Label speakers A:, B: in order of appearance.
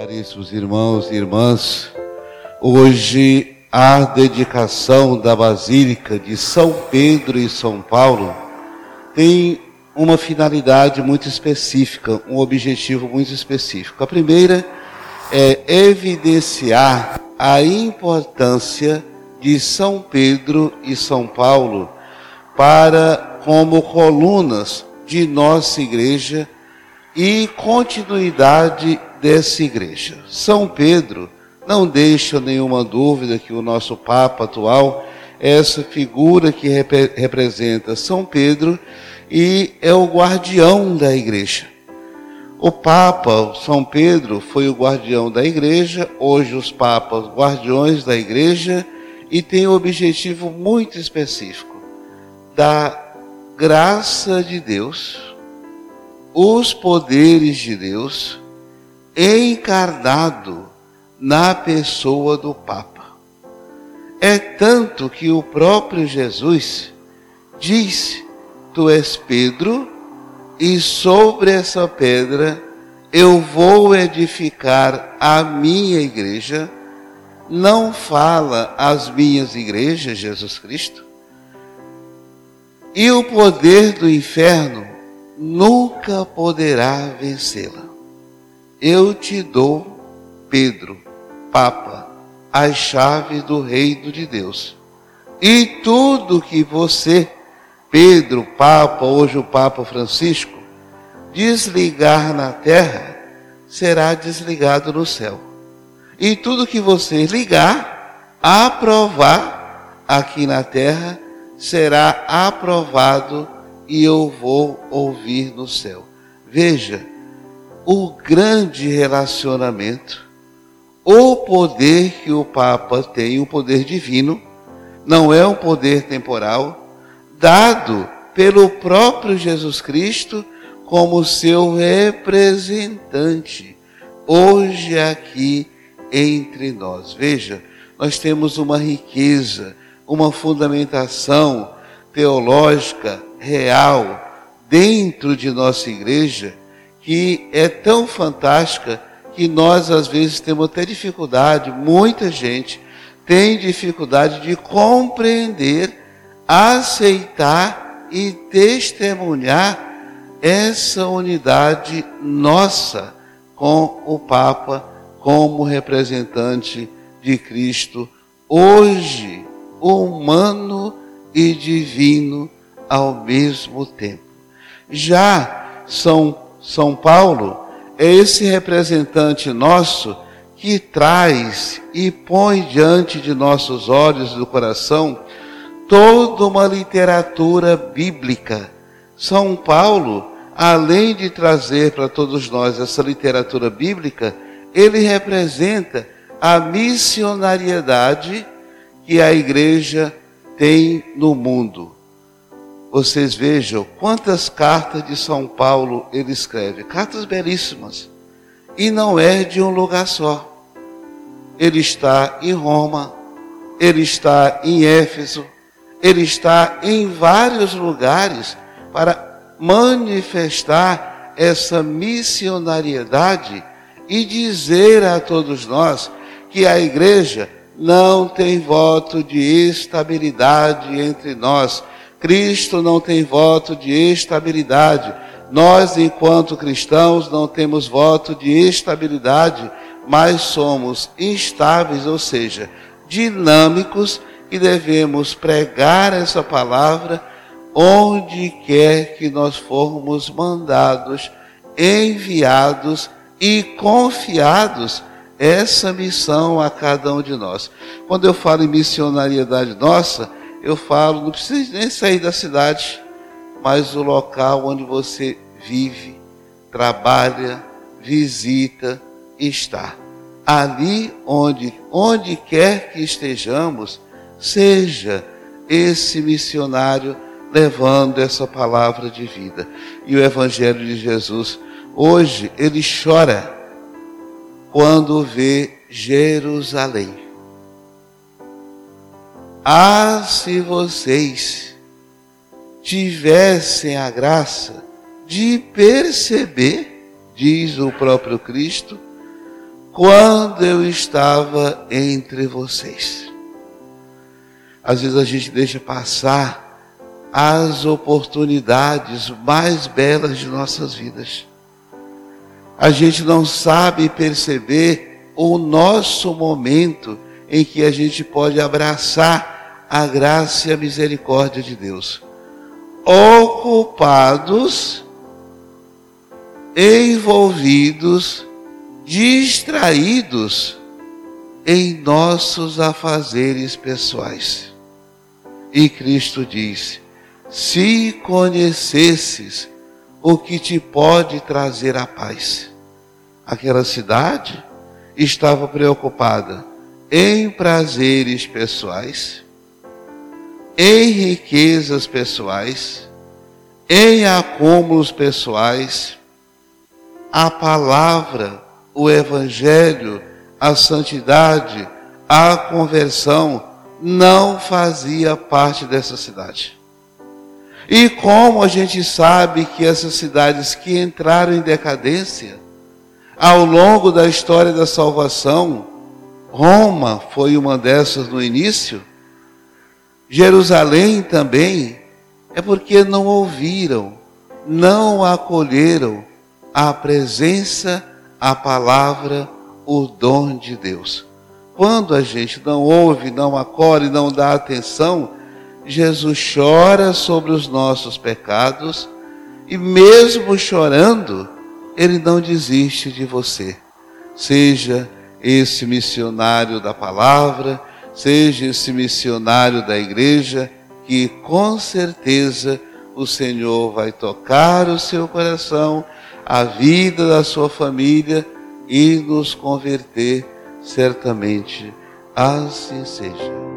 A: Caríssimos irmãos e irmãs, hoje a dedicação da Basílica de São Pedro e São Paulo tem uma finalidade muito específica, um objetivo muito específico. A primeira é evidenciar a importância de São Pedro e São Paulo para como colunas de nossa igreja e continuidade dessa igreja. São Pedro não deixa nenhuma dúvida que o nosso Papa atual é essa figura que rep representa São Pedro e é o guardião da igreja. O Papa São Pedro foi o guardião da igreja, hoje os papas guardiões da igreja e tem um objetivo muito específico da graça de Deus, os poderes de Deus encarnado na pessoa do Papa. É tanto que o próprio Jesus disse: Tu és Pedro, e sobre essa pedra eu vou edificar a minha igreja. Não fala as minhas igrejas, Jesus Cristo. E o poder do inferno nunca poderá vencê-la. Eu te dou, Pedro, Papa, as chaves do reino de Deus. E tudo que você, Pedro, Papa, hoje o Papa Francisco, desligar na terra, será desligado no céu. E tudo que você ligar, aprovar aqui na terra, será aprovado e eu vou ouvir no céu. Veja, o grande relacionamento, o poder que o Papa tem, o poder divino, não é um poder temporal, dado pelo próprio Jesus Cristo como seu representante, hoje aqui entre nós. Veja, nós temos uma riqueza, uma fundamentação teológica real dentro de nossa igreja que é tão fantástica que nós às vezes temos até dificuldade, muita gente tem dificuldade de compreender, aceitar e testemunhar essa unidade nossa com o Papa como representante de Cristo, hoje humano e divino ao mesmo tempo. Já São são Paulo é esse representante nosso que traz e põe diante de nossos olhos do coração toda uma literatura bíblica. São Paulo, além de trazer para todos nós essa literatura bíblica, ele representa a missionariedade que a igreja tem no mundo vocês vejam quantas cartas de São Paulo ele escreve, cartas belíssimas, e não é de um lugar só. Ele está em Roma, ele está em Éfeso, ele está em vários lugares para manifestar essa missionariedade e dizer a todos nós que a igreja não tem voto de estabilidade entre nós Cristo não tem voto de estabilidade. Nós, enquanto cristãos, não temos voto de estabilidade, mas somos instáveis, ou seja, dinâmicos e devemos pregar essa palavra onde quer que nós formos mandados, enviados e confiados essa missão a cada um de nós. Quando eu falo em missionariedade nossa, eu falo, não precisa nem sair da cidade, mas o local onde você vive, trabalha, visita, está. Ali onde, onde quer que estejamos, seja esse missionário levando essa palavra de vida. E o Evangelho de Jesus, hoje, ele chora quando vê Jerusalém. Ah, se vocês tivessem a graça de perceber, diz o próprio Cristo, quando eu estava entre vocês. Às vezes a gente deixa passar as oportunidades mais belas de nossas vidas. A gente não sabe perceber o nosso momento em que a gente pode abraçar a graça e a misericórdia de Deus. Ocupados, envolvidos, distraídos em nossos afazeres pessoais. E Cristo disse: se conhecesses o que te pode trazer a paz. Aquela cidade estava preocupada em prazeres pessoais, em riquezas pessoais, em acúmulos pessoais. A palavra, o evangelho, a santidade, a conversão não fazia parte dessa cidade. E como a gente sabe que essas cidades que entraram em decadência, ao longo da história da salvação, Roma foi uma dessas no início, Jerusalém também, é porque não ouviram, não acolheram a presença, a palavra, o dom de Deus. Quando a gente não ouve, não acolhe, não dá atenção, Jesus chora sobre os nossos pecados e, mesmo chorando, ele não desiste de você. Seja esse missionário da palavra, seja esse missionário da igreja, que com certeza o Senhor vai tocar o seu coração, a vida da sua família e nos converter certamente. Assim seja.